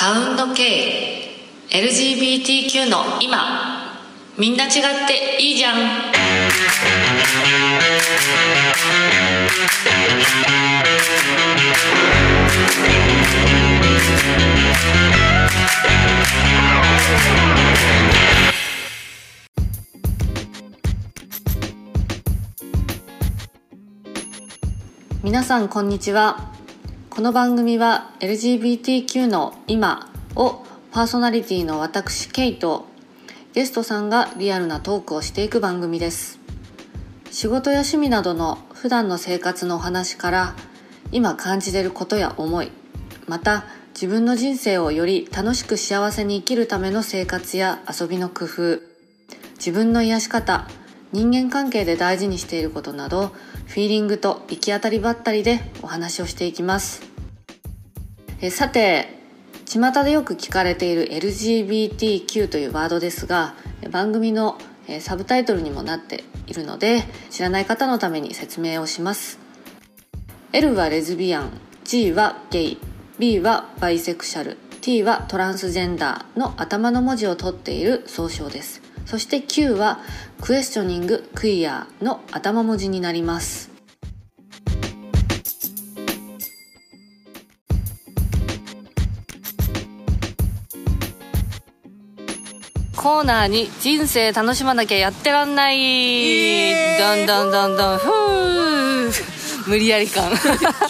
サウンド系 LGBTQ の今。みんな違っていいじゃん。皆さんこんにちは。この番組は LGBTQ の今をパーソナリティの私ケイとゲストさんがリアルなトークをしていく番組です。仕事や趣味などの普段の生活のお話から今感じてることや思いまた自分の人生をより楽しく幸せに生きるための生活や遊びの工夫自分の癒し方人間関係で大事にしていることなどフィーリングと行き当たりばったりでお話をしていきます。えさて巷でよく聞かれている LGBTQ というワードですが番組のサブタイトルにもなっているので知らない方のために説明をします。L はレズビアン G はゲイ B はバイセクシャル T はトランスジェンダーの頭の文字を取っている総称です。そして Q はクエスチョニングクイアの頭文字になります。コーナーに人生楽しまなきゃやってらんない。どんどんどんどんふー無理やり感。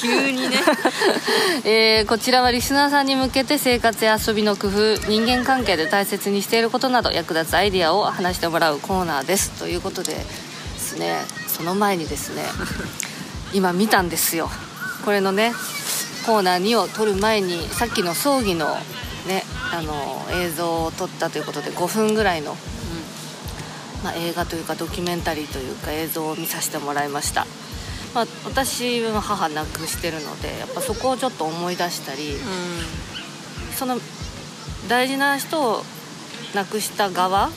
急にね。えー、こちらはリスナーさんに向けて生活や遊びの工夫人間関係で大切にしていることなど役立つアイディアを話してもらうコーナーです。ということでですねその前にですね 今見たんですよ。これのねコーナー2を撮る前にさっきの葬儀のねあの映像を撮ったということで5分ぐらいの、うんまあ、映画というかドキュメンタリーというか映像を見させてもらいました、まあ、私は母亡くしてるのでやっぱそこをちょっと思い出したり、うん、その大事な人を亡くした側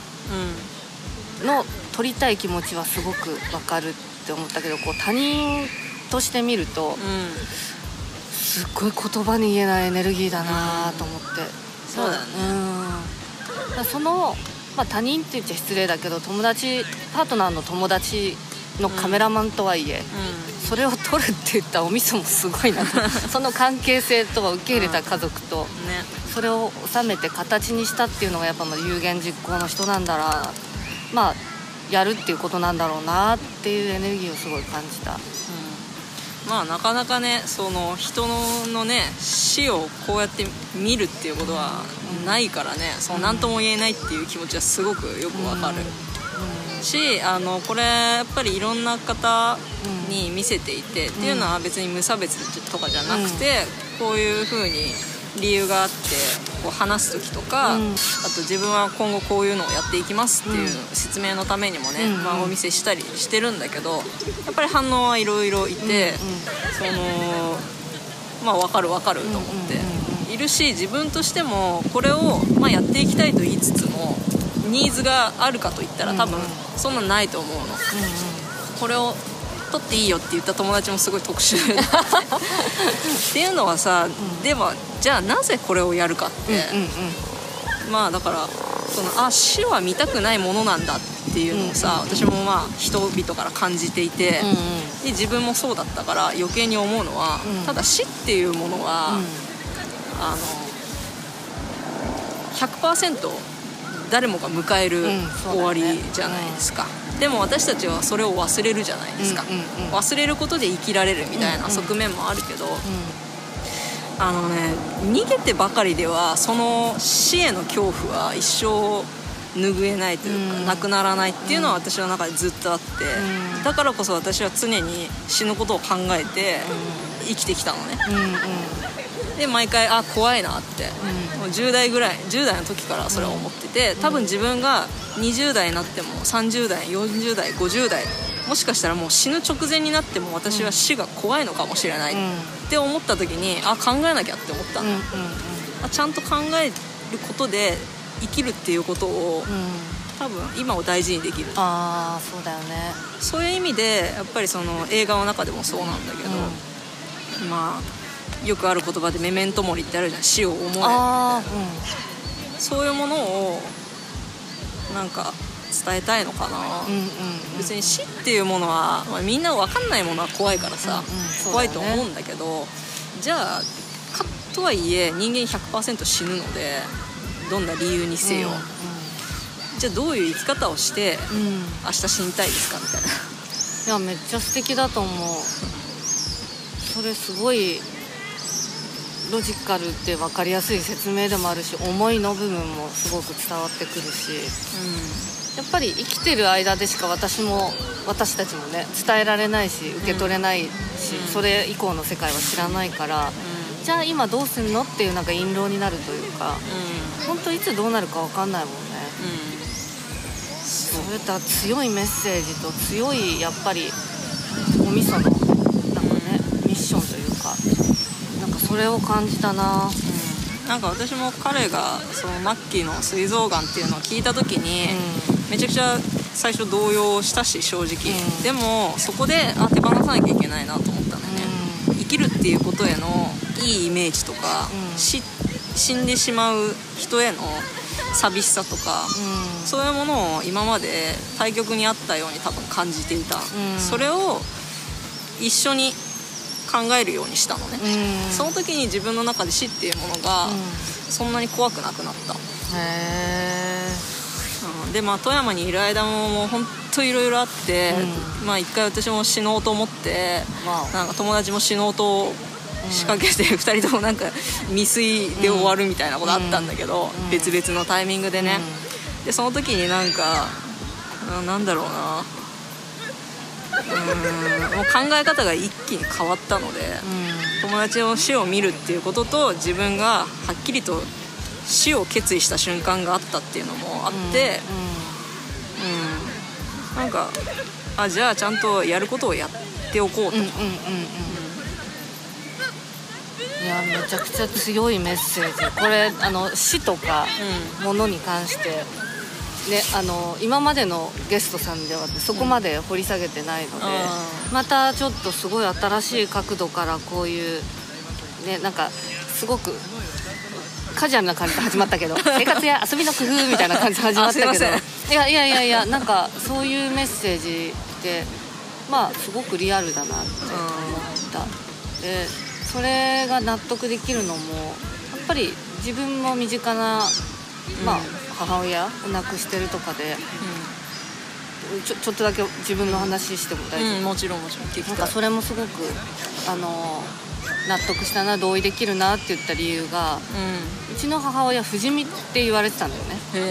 の撮りたい気持ちはすごくわかるって思ったけどこう他人として見ると、うん、すっごい言葉に言えないエネルギーだなと思って。そうだね。うん。その、まあ、他人って言っちゃ失礼だけど友達パートナーの友達のカメラマンとはいえ、うん、それを撮るって言ったおみそもすごいな その関係性と受け入れた家族と、うんね、それを収めて形にしたっていうのがやっぱ有言実行の人なんだなまあやるっていうことなんだろうなっていうエネルギーをすごい感じた。まあなかなかねその人のね死をこうやって見るっていうことはないからねそう何とも言えないっていう気持ちはすごくよくわかる、しあのこれやっぱりいろんな方に見せていて、っていうのは別に無差別とかじゃなくて、こういうふうに理由があってこう話す時とか、うん、あと自分は今後こういうのをやっていきますっていう説明のためにもね、うん、まあ、お見せしたりしてるんだけどやっぱり反応はいろいろいて、うん、そのまあ分かる分かると思って。いるし自分としてもこれを、まあ、やっていきたいと言いつつもニーズがあるかといったら多分そんなないと思うの。これを取っていいよって言った友達もすごい特殊っていうのはさ、うん、でもじゃあなぜこれをやるかって、うんうんうん、まあだからそのあ死は見たくないものなんだっていうのをさ、うんうん、私もまあ人々から感じていて、うんうん、で自分もそうだったから余計に思うのは、うん、ただ死っていうものは、うん、あの100%誰もが迎える終わりじゃないですか。でも私たちはそれを忘れるじゃないですか、うんうんうん、忘れることで生きられるみたいな側面もあるけど、うん。うん、あのね逃げてばかりではその死への恐怖は一生拭えないというか、うん、なくならないっていうのは私の中でずっとあって、うん、だからこそ私は常に死ぬことを考えて生きてきたのね、うんうんで毎回あ怖いなって、うん、もう10代ぐらい10代の時からそれは思ってて多分自分が20代になっても30代40代50代もしかしたらもう死ぬ直前になっても私は死が怖いのかもしれないって思った時にあ考えなきゃって思った。んだ、うんうんうん、ちゃんと考えることで生きるっていうことを、多分今を大事にできる。ああそうだよね。そういう意味でやっぱりその映画の中でもそうなんだけど、うん、まあよくある言葉でメメントモリってあるじゃん。死を思え。あそういうものをなんか伝えたいのかな、あうんうんうん。別に死っていうものは、まあ、みんな分かんないものは怖いからさ、うんうん。怖いと思うんだけどじゃあかとはいえ人間100%死ぬのでどんな理由にせよ、じゃあどういう生き方をしてうんうんうん。明日死にたいですか？みたいな。いやめっちゃ素敵だと思う。それすごいロジカルで分かりやすい説明でもあるし思いの部分もすごく伝わってくるしやっぱり生きてる間でしか私も私たちもね伝えられないし受け取れないし、うん。それ以降の世界は知らないから、じゃあ今どうすんのっていうなんか印籠になるというかうん。本当いつどうなるか分かんないもんね。うん。それと強いメッセージと強いやっぱりお味噌のなんかねミッションというかなんかそれを感じたな。うん。なんか私も彼がそのマッキーの膵臓がんっていうのを聞いた時に、めちゃくちゃ最初動揺したし正直、うん。でもそこであ手放さなきゃいけないなと思ったんだよね、生きるっていうことへのいいイメージとか、死んでしまう人への寂しさとか、うん。そういうものを今まで対局にあったように多分感じていた、ん。それを一緒に考えるようにしたのね、うん。その時に自分の中で死っていうものがうん。そんなに怖くなくなった、へうん。でまあ富山にいる間ももう本当いろいろあって、まあ一回私も死のうと思ってえわなんか友達も死のうと仕掛けて、2人ともなんか未遂で終わるみたいなことあったんだけど、うん。別々のタイミングでね、でその時になんかうんなんだろうなうん。もう考え方が一気に変わったので、友達の死を見るっていうことと自分がはっきりと死を決意した瞬間があったっていうのもあって、うん。なんかあじゃあちゃんとやることをやっておこうと、うんうんうんうんうん。いやめちゃくちゃ強いメッセージ。これあの死とかものに関してねあの今までのゲストさんではそこまで掘り下げてないので、あまたちょっとすごい新しい角度からこういうねなんかすごくカジュアルな感じで始まったけど 生活や遊びの工夫みたいな感じで始まったけど。いやいやいやいやなんかそういうメッセージってまあすごくリアルだなって思った。でそれが納得できるのもやっぱり自分も身近な、まあ、母親を亡くしてるとかでちょちょっとだけ自分の話しても大丈夫、うん、うん、もちろんもちろん。聞きなんかそれもすごくあの納得したな同意できるなって言った理由がうちの母親不死身って言われてたんだよね、うん。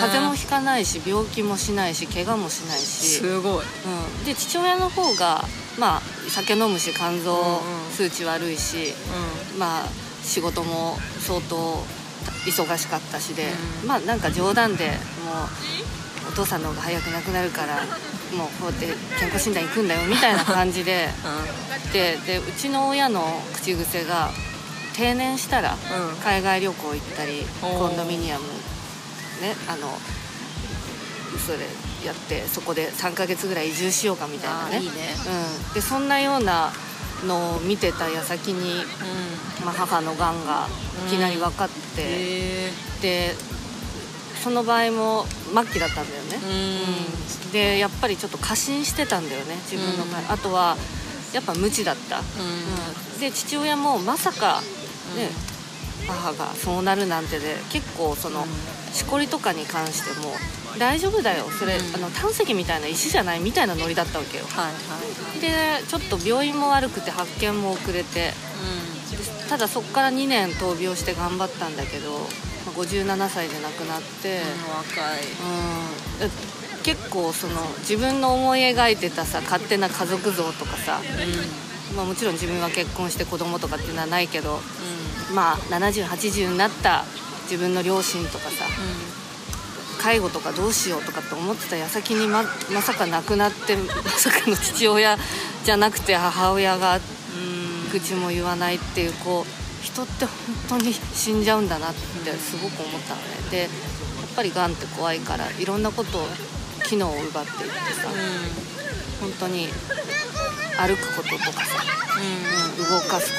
風邪もひかないし病気もしないし怪我もしないうんし、すごい。うん、で父親の方がまあ酒飲むし肝臓うんうん。数値悪いし、まあ仕事も相当忙しかったしで、うん。まあなんか冗談でもうお父さんの方が早く亡くなるからもうこうやって健康診断行くんだよみたいな感じでででうちの親の口癖が定年したらうん。海外旅行行ったり、コンドミニアムねあのそれやってそこで3ヶ月ぐらい移住しようかみたいなね。ね。うん、でそんなようなのを見てた矢先に、うん。まあ、母のがんがいきなり分かって、へでその場合も末期だったんだよね、でやっぱりちょっと過信してたんだよね自分の場合、うん。あとはやっぱ無知だった、で父親もまさかね、母がそうなるなんてで結構その、しこりとかに関しても大丈夫だよ。それ、うんあの胆石みたいな石じゃないみたいなノリだったわけよ。はいはいでちょっと病院も悪くて発見も遅れて。でただそこから2年闘病して頑張ったんだけど、まあ57歳で亡くなって、うん若い。うん。え結構その自分の思い描いてたさ勝手な家族像とかさ、まあ、もちろん自分は結婚して子供とかっていうのはないけどまあ7080になった自分の両親とかさ介護とかどうしようとかって思ってた矢先にままさか亡くなって まさかの父親じゃなくて母親が口も言わないっていうこう人って本当に死んじゃうんだなってすごく思ったのね。でやっぱりがんって怖いからいろんなことを機能を奪っていってさ本当に歩くこととかさ、うん、動かすこ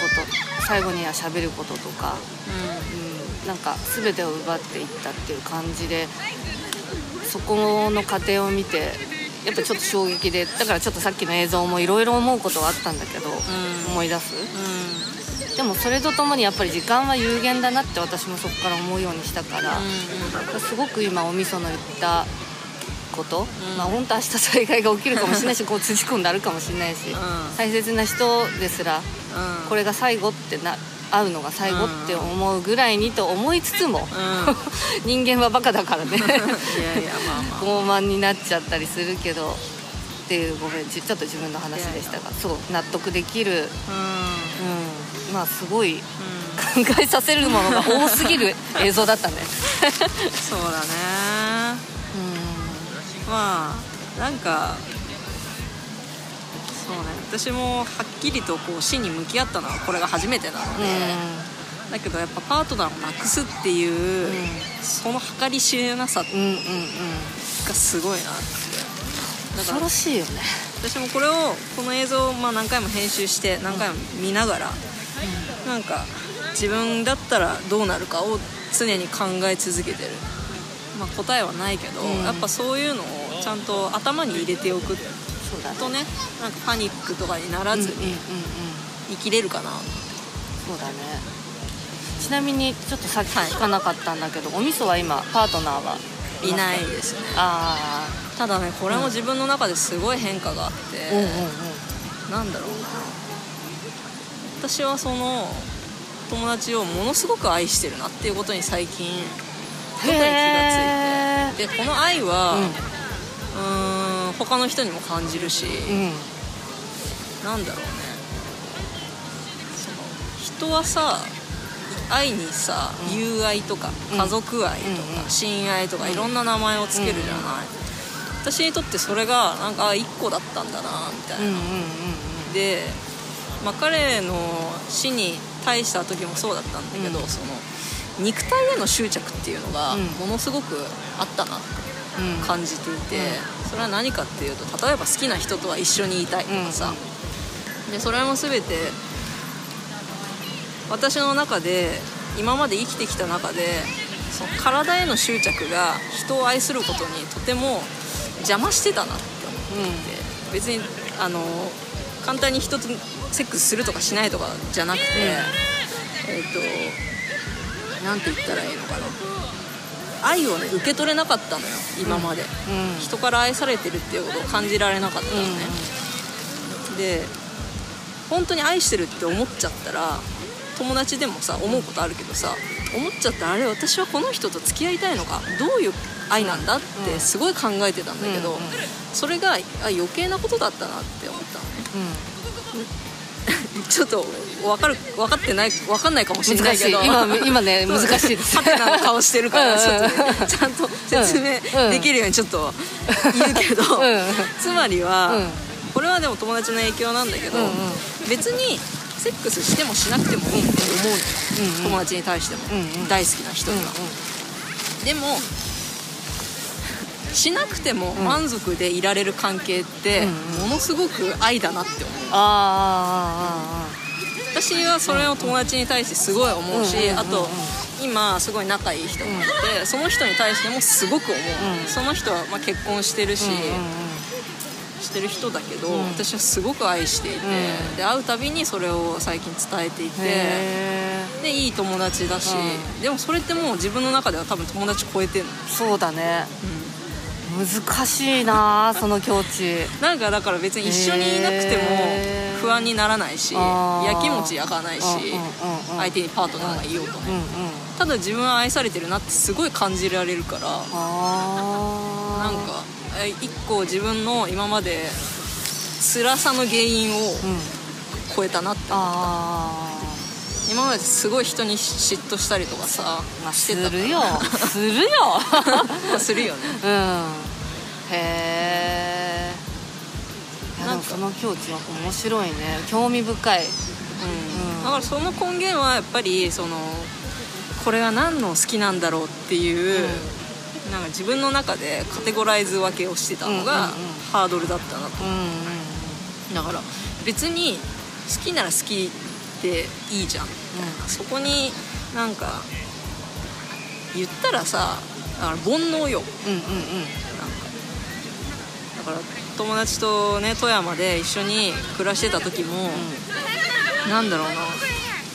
と最後には喋ることとか、うん、なんか全てを奪っていったっていう感じでそこの過程を見てやっぱちょっと衝撃でだからちょっとさっきの映像もいろいろ思うことはあったんだけど、思い出す、でもそれとともにやっぱり時間は有限だなって私もそこから思うようにしたから、すごく今おみその言ったこと、まあ本当明日災害が起きるかもしれないしこう辻込んであるかもしれないし、ん。大切な人ですらうん。これが最後ってな会うのが最後って思うぐらいにと思いつつも、人間はバカだからね。いやいやまあまあ。傲慢になっちゃったりするけどっていうごめんちちょっと自分の話でしたがそう納得できる、うん。うん、まあすごい考えさせるものが多すぎる 映像だったね。そうだね。うまあなんかそうね。私もはっきりとこう死に向き合ったのはこれが初めてなのん。で、だけどやっぱパートナーをなくすっていう、んその計り知れなさうんうんうん。うんがすごいなって。だから恐ろしいよね。私もこれをこの映像をまあ何回も編集して何回も見ながら、なんか自分だったらどうなるかを常に考え続けてる、まあ、答えはないけど、うん。やっぱそういうのをちゃんと頭に入れておくそうだね。とねなんかパニックとかにならずうんうんうんうん。に生きれるかな、そうだね。ちなみにちょっとさっき聞かなかったんだけど、おみそは今パートナーはいないですね。あただねこれも自分の中ですごい変化があって、あうんうんうんなんだろうな。私はその友達をものすごく愛してるなっていうことに最近特に気がへついて。でこの愛は、ううーん他の人にも感じるし、んうんなんだろうね。その人はさ愛にさ、うん。友愛とかうん。家族愛とか親愛とかいろんな名前をつけるじゃない、私にとってそれがなんかあ一個だったんだなみたいな、うんうんうんで、まあ、彼の死に対した時もそうだったんだけど、うん。その肉体への執着っていうのがうん。ものすごくあったなって感じていて、それは何かっていうと例えば好きな人とは一緒にいたいとかさ、でそれも全て私の中で今まで生きてきた中でその体への執着が人を愛することにとても邪魔してたなって思って。いて別にあの簡単に人とセックスするとかしないとかじゃなくて、えっ、となんて言ったらいいのかな愛をね受け取れなかったのよ今まで、うん。人から愛されてるっていうことを感じられなかったのね、で本当に愛してるって思っちゃったら友達でもさ思うことあるけどさ思っちゃったらあれ私はこの人と付き合いたいのかどういう愛なんだってすごい考えてたんだけど、うんうん。それがあ余計なことだったなって思ったのね。ちょっと分かる分かってない分かんないかもしれないけど。今今ね難しいです。ハテナの顔してるからちょっとねうん。ちゃんと説明できるようにちょっと言うけど、うんつまりは、うん。これはでも友達の影響なんだけど、別にセックスしてもしなくてもいいって思うのよ、うんうん友達に対しても、大好きな人には、でもしなくても満足でいられる関係ってうんものすごく愛だなって思う。あ私はそれを友達に対してすごい思うし、うんうんうんうん。あと今すごい仲いい人がいて、その人に対してもすごく思う、うん。その人はまあ結婚してるし、あうんうん。してる人だけど、うん。私はすごく愛していて、うん。で会うたびにそれを最近伝えていてへでいい友達だし、うん。でもそれってもう自分の中では多分友達超えてんの、ーそうだね難しいなその境地。なんかだから別に一緒にいなくても不安にならないしあー。やきもち焼かないしうんうんうんうん。相手にパートナーがいようとね、うんうんただ自分は愛されてるなってすごい感じられるからなんかえ一個自分の今まで辛さの原因をうん。超えたなってあ今まですごい人に嫉妬したりとかさあまあしてたするよ。するよ。まあするよね。うん。へえなんか。その境地は面白いね。興味深い。うん。うん。だからその根源はやっぱりそのこれは何の好きなんだろうっていう、なんか自分の中でカテゴライズ分けをしてたのがうんうんうん。ハードルだったなと。うんうん。だから別に好きなら好きでいいじゃん。そこになんか言ったらさだから煩悩よ。うんうんうん。だから友達とね富山で一緒に暮らしてた時も、なんだろうな。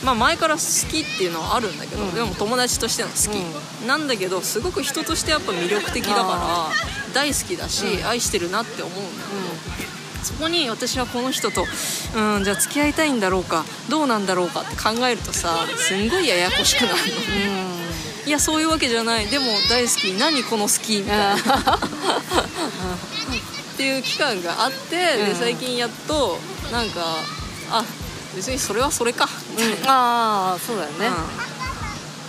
まあ前から好きっていうのはあるんだけど、うん。でも友達としての好き、なんだけどすごく人としてやっぱ魅力的だから大好きだし、うん。愛してるなって思うんだけど、そこに私はこの人とうんじゃあ付き合いたいんだろうかどうなんだろうかって考えるとさすんごいややこしくなるの。いやそういうわけじゃない。でも大好き。何この好きみたいな。っていう期間があって、うん。で最近やっとなんかあ別にそれはそれか。みたいな、ああそうだよね。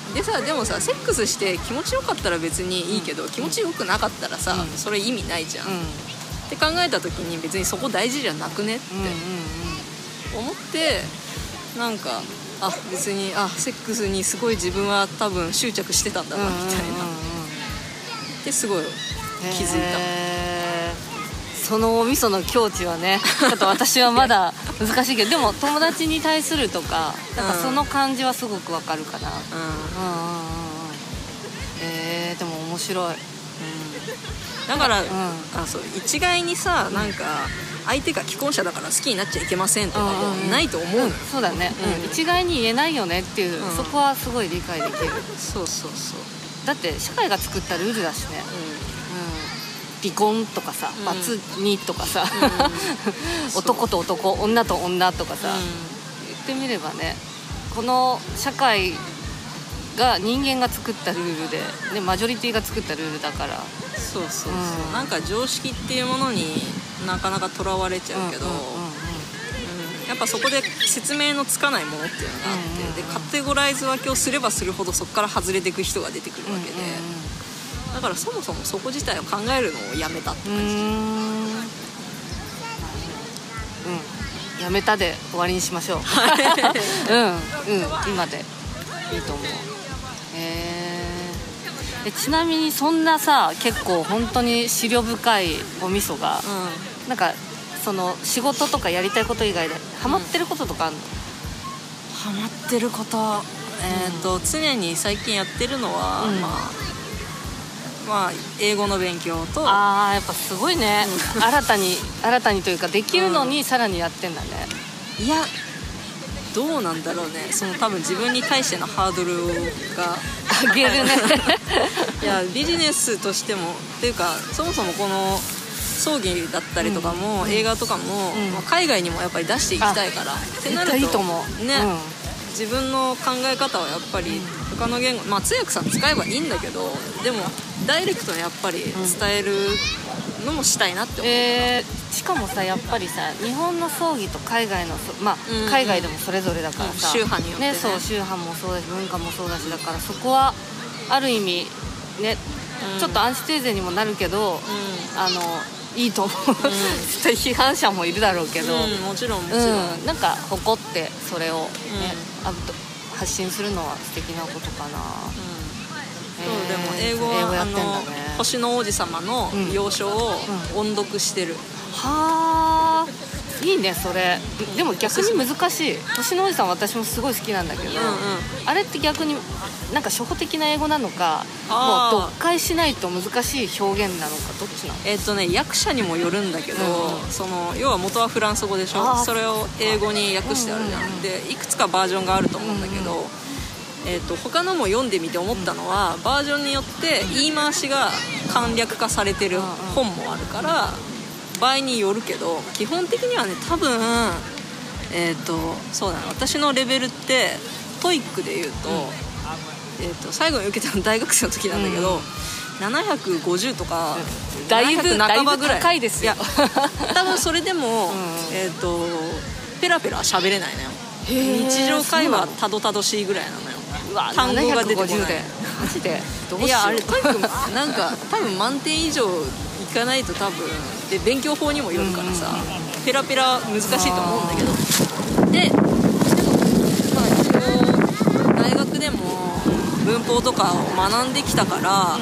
うん。でさでもさセックスして気持ちよかったら別にいいけど、気持ちよくなかったらさ、うん。それ意味ないじゃん、うんって考えた時に別にそこ大事じゃなくねってうんうん思ってなんかあ別にあセックスにすごい自分は多分執着してたんだなみたいな、ですごい気づいた。そのお味噌の境地はね ちょっと私はまだ難しいけどでも友達に対するとかなんかその感じはすごくわかるかな、ううん。うんうんうんえー、でも面白い。んだから、ん。あそう一概にさなんか相手が既婚者だから好きになっちゃいけませんとかもうんうんうん。ないと思うの、んそうだね、うん。うん。一概に言えないよねっていう、うん。そこはすごい理解できる。そうそうそう。だって社会が作ったルールだしね、ううん、離婚とかさ、うん。バツ2とかさ、ん。男と男女と女とかさ、う言ってみればねこの社会が人間が作ったルールで、ね、マジョリティが作ったルールだから。んそうそうそう、うん。なんか常識っていうものになかなかとらわれちゃうけど、うんうんうんうん。やっぱそこで説明のつかないものっていうのがあって、うんうんうんでカテゴライズ分けをすればするほどそこから外れていく人が出てくるわけで、だからそもそもそこ自体を考えるのをやめたってうん。うん。やめたで終わりにしましょう。うん。うん。今でいいと思うでちなみにそんなさ結構本当に思慮深いお味噌がうん。なんかその仕事とかやりたいこと以外でハマってることとかあるの、ハマってることえっ、と常に最近やってるのは、うん。まあまあ英語の勉強とああやっぱすごいね、新たに新たにというかできるのにさらにやってんだね、いやどうなんだろうね。その多分自分に対してのハードルがあげるね。いやビジネスとしてもっていうかそもそもこの葬儀だったりとかも、映画とかも、うん。まあ海外にもやっぱり出していきたいからってなるといいと思う。ね、うん。自分の考え方はやっぱり他の言語まあ通訳さん使えばいいんだけどでもダイレクトにやっぱり伝えるのもしたいなって思う、えーしかもさやっぱりさ日本の葬儀と海外のそまあ、うんうん。海外でもそれぞれだからさ、うん宗派によってね。そう宗派もそうだし文化もそうだしだからそこはある意味ね、うん。ちょっとアンチテーゼにもなるけど、うあのいいと思う、批判者もいるだろうけど、うん、もちろんもちろん、うん、なんか誇ってそれを、ねあと発信するのは素敵なことかな、そうでも英語は英語やあの星の王子様のうん。要所をう音読してる、はあ。いいねそれ。でも逆に難しい。星の王子さん私もすごい好きなんだけど、うんうん。あれって逆になんか初歩的な英語なのかもう読解しないと難しい表現なのかどっちなの？えっ、とね役者にもよるんだけど、うんその要は元はフランス語でしょ？それを英語に訳してあるじゃん、うんうんうん。でいくつかバージョンがあると思うんだけど、えー、と他のも読んでみて思ったのは、バージョンによって言い回しが簡略化されてる本もあるから場合によるけど基本的にはね多分えっ、とそうだな私のレベルって TOEIC で言うと,、えー、と最後に受けたの大学生の時なんだけど、うん750とか、だいぶ700半ばぐらい。高いですよ。や多分それでも、ん。えっ、とペラペラ喋れないのよ。日常会話たどたどしいぐらいなのよ単語が出てこない。750で。マジで？どうしよう。いやあれとにかくなんか多分満点以上いかないと多分。で勉強法にもよるからさ、ペラペラ難しいと思うんだけど。ででもまあ一応大学でも文法とかを学んできたから、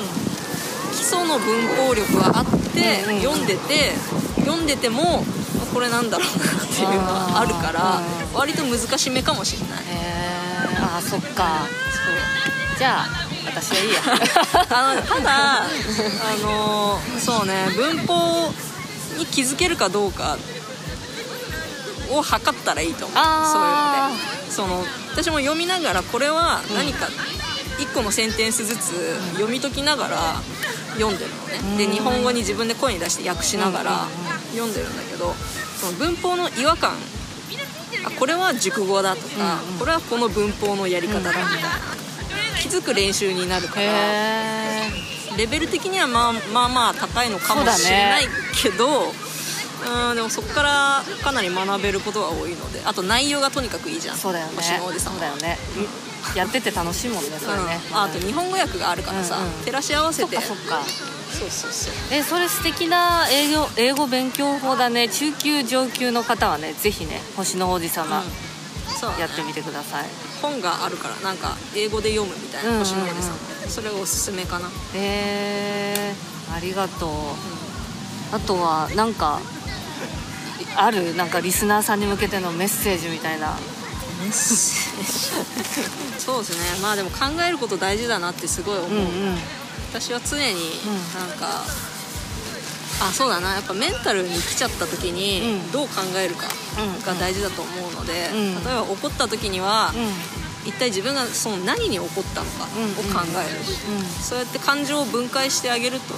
基礎の文法力はあって、うんうん読んでて読んでてもこれなんだろうなっていうのはあるから割と難しめかもしれないあそっか。じゃあ私はいいや。あのただあのそうね文法に気づけるかどうかを測ったらいいと思う。そういうので。その私も読みながらこれは何か1個のセンテンスずつ読み解きながら読んでるのね。で日本語に自分で声に出して訳しながら読んでるんだけどその文法の違和感あこれは熟語だとか、これはこの文法のやり方だみたいな。気づく練習になるから。レベル的にはまあまあまあ高いのかもしれないけどうんでもそこからかなり学べることが多いのであと内容がとにかくいいじゃん。そうだよね。星の王子様そうだよね。やってて楽しいもんねそれね、うん、ああと日本語訳があるからさ、うんうん。照らし合わせそってかそっかそうそうそう。えそれ素敵な英語英語勉強法だね。中級上級の方はねぜひね星の王子様そう、ね、やってみてください、本があるからなんか英語で読むみたいなうんうんうん。星の王子様、それがおすすめかな。へえありがとう、あとはなんかあるなんかリスナーさんに向けてのメッセージみたいな。そうですね。まあでも考えること大事だなってすごい思う、うんうん私は常になんか、あそうだな。やっぱメンタルに来ちゃった時にうん。どう考えるかが大事だと思うので、うん。例えば怒った時には、う一体自分がその何に怒ったのかを考える、そうやって感情を分解してあげると、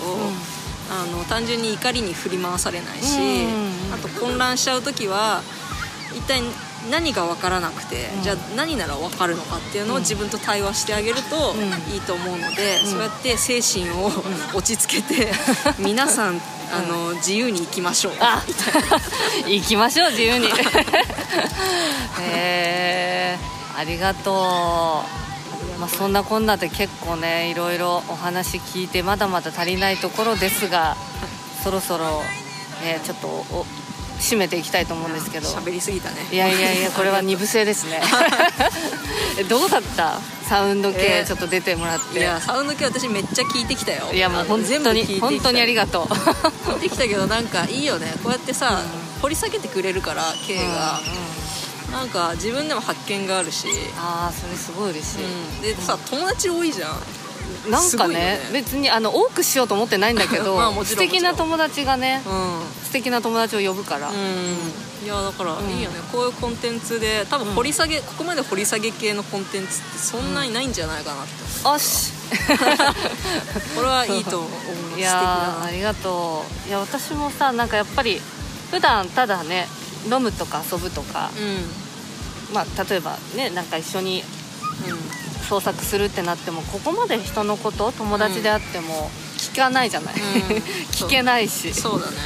あの単純に怒りに振り回されないし、うん。あと混乱しちゃう時は一体何が分からなくて、うん。じゃあ何なら分かるのかっていうのを自分と対話してあげるとうん。いいと思うので、ん。そうやって精神を落ち着けて、皆さんあの自由に生きましょう。あ 行きましょう自由に。へえありがとう。まあそんなこんなで結構ねいろいろお話聞いてまだまだ足りないところですがそろそろ、ね、ちょっとお締めていきたいと思うんですけど。喋りすぎたね。いやいやいやこれは二部制ですね。えどうだった？サウンド系えーちょっと出てもらって、いやサウンド系私めっちゃ聞いてきたよ。いやもう本当に全部聞いてきた。本当にありがとう。聞いてきたけどなんかいいよね。こうやってさ、掘り下げてくれるから K が、なんか自分でも発見があるし、ああそれすごい嬉しい、うん、でさ友達多いじゃんなんかねね。別にあの多くしようと思ってないんだけど まあ素敵な友達がねうん。素敵な友達を呼ぶから、うん。いやだからんいいよね、こういうコンテンツで多分掘り下げ、ここまで掘り下げ系のコンテンツってそんなにないんじゃないかなって、おし。これはいいと思う。素い敵やーありがとう。いや私もさなんかやっぱり普段ただね飲むとか遊ぶとか、まあ、例えばねなんか一緒にうんうん創作するってなってもここまで人のこと友達であっても聞かないじゃない、うん。聞けないし。そうだね。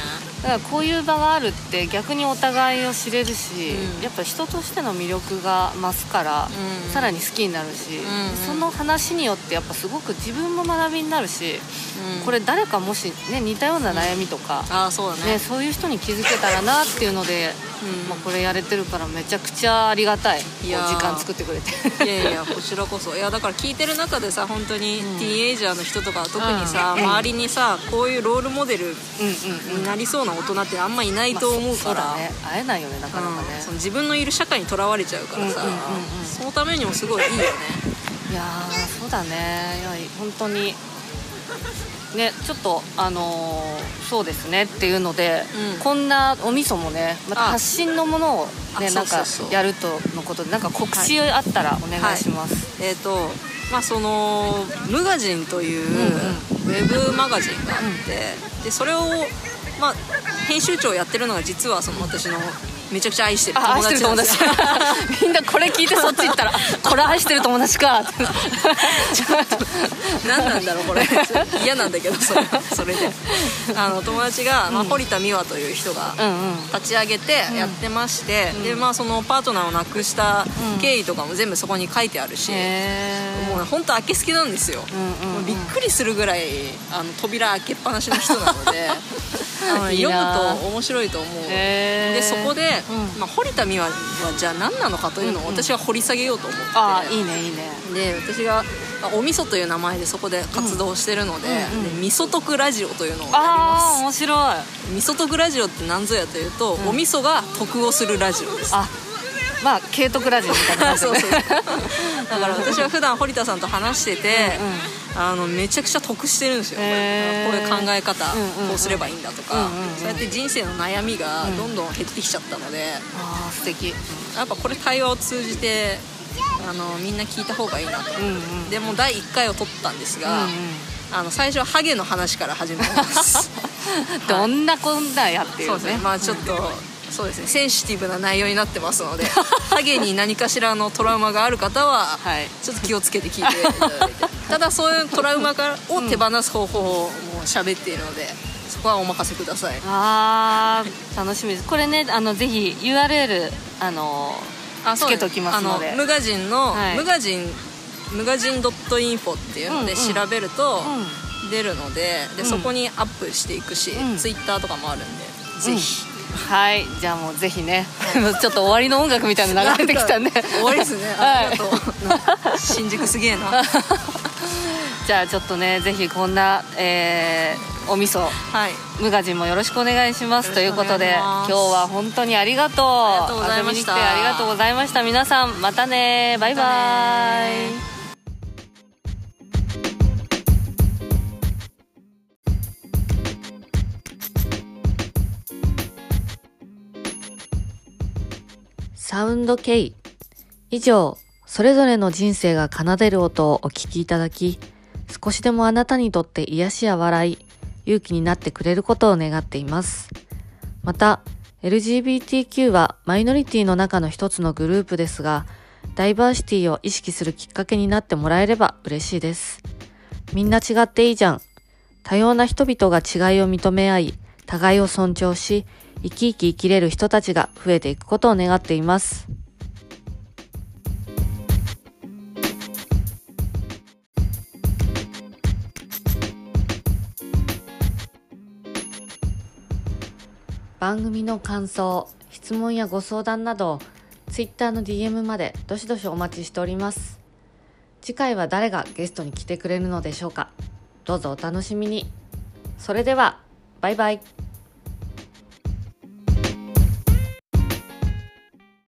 だからこういう場があるって逆にお互いを知れるし、うん。やっぱ人としての魅力が増すから、うん。さらに好きになるし、うん。その話によってやっぱすごく自分も学びになるし、うん。これ誰かもし、ね、似たような悩みとか、ああそうだね。ね、そういう人に気づけたらなっていうので、うん。まあ、これやれてるからめちゃくちゃありがたい。いやー。時間作ってくれて。いやいやこちらこそ。いやだから聞いてる中でさ本当にティーンエイジャーの人とかは特にさ、うん。周りにさこういうロールモデルになりそうな大人ってあんまいないと思うから、まあそそうだね。会えないよねなかなかね、うんその自分のいる社会にとらわれちゃうからさ、うんうんうんうん。そのためにもすごいいいよね。いやーそうだね。いや本当にねちょっとあのーそうですねっていうので、うん。こんなお味噌もねまたあ。発信のものをねあなんかやるとのことでなんか告知あったらお願いします、えっ、とまあその「ムガジン」といううんうん。ウェブマガジンがあって、でそれを、まあ、編集長をやってるのが実はその私のめちゃくちゃ愛してる。友達友達。よ みんなこれ聞いてそっち行ったらこれ愛してる友達か。って何なんだろうこれ。嫌なんだけどそれ。それで。あの友達が、まあ、堀田美和という人がうんうん。立ち上げてやってまして、でまあそのパートナーを亡くした経緯とかも全部そこに書いてあるし、へもうね本当開けすきなんですよ、うんうんうん。びっくりするぐらいあの扉開けっぱなしの人なので 読な。むと面白いと思う。でそこで、うんまあ、堀田美和はじゃあ何なのかというのを私は掘り下げようと思って、ああいいねいいね。で私がまあお味噌という名前でそこで活動してるので,、うんうんで味噌徳ラジオというのをやりああます面白い。味噌徳ラジオって何ぞやというと、ん。お味噌が得をするラジオです。あまあ慶徳ラジオみたいな感じ そうでそう。だから私は普段堀田さんと話してて、うんうんあのめちゃくちゃ得してるんですよ、へー。こういう考え方、うんうんうん。こうすればいいんだとか、うんうんうん。そうやって人生の悩みがどんどん減ってきちゃったので、ああ素敵。やっぱこれ対話を通じてあのみんな聞いた方がいいなと、うんうん。でも第1回を取ったんですが、うんうん。あの最初はハゲの話から始まります。どんなこんなやっていうね。ね。まあちょっと、そうですね。センシティブな内容になってますので ハゲに何かしらのトラウマがある方ははい。ちょっと気をつけて聞いていただいて。ただそういうトラウマからを手放す方法をもう喋っているのでそこはお任せください。あー楽しみです。これねあのぜひ URL あのあつけときますので。無我人の、はい。無我人無我人 .info っていうのでうんうん。調べるとうん。出るので,、でうん。そこにアップしていくし、うん。ツイッターとかもあるんでぜひ、はいじゃあもうぜひね ちょっと終わりの音楽みたいなの流れてきたんで終わりですね。はい。ありがとう、なんか新宿すげえな。じゃあちょっとねぜひこんな、えーお味噌はい。無我人もよろしくお願いします。ということで今日は本当にありがとう。ありがとうございました。ありがとうございました。皆さんまたねバイバイサウンド K 以上それぞれの人生が奏でる音をお聞きいただき少しでもあなたにとって癒しや笑い勇気になってくれることを願っています。また LGBTQ はマイノリティの中の一つのグループですがダイバーシティを意識するきっかけになってもらえれば嬉しいです。みんな違っていいじゃん。多様な人々が違いを認め合い互いを尊重し生き生き生きれる人たちが増えていくことを願っています。番組の感想質問やご相談など Twitter の DM までどしどしお待ちしております。次回は誰がゲストに来てくれるのでしょうか。どうぞお楽しみに。それではバイバイ。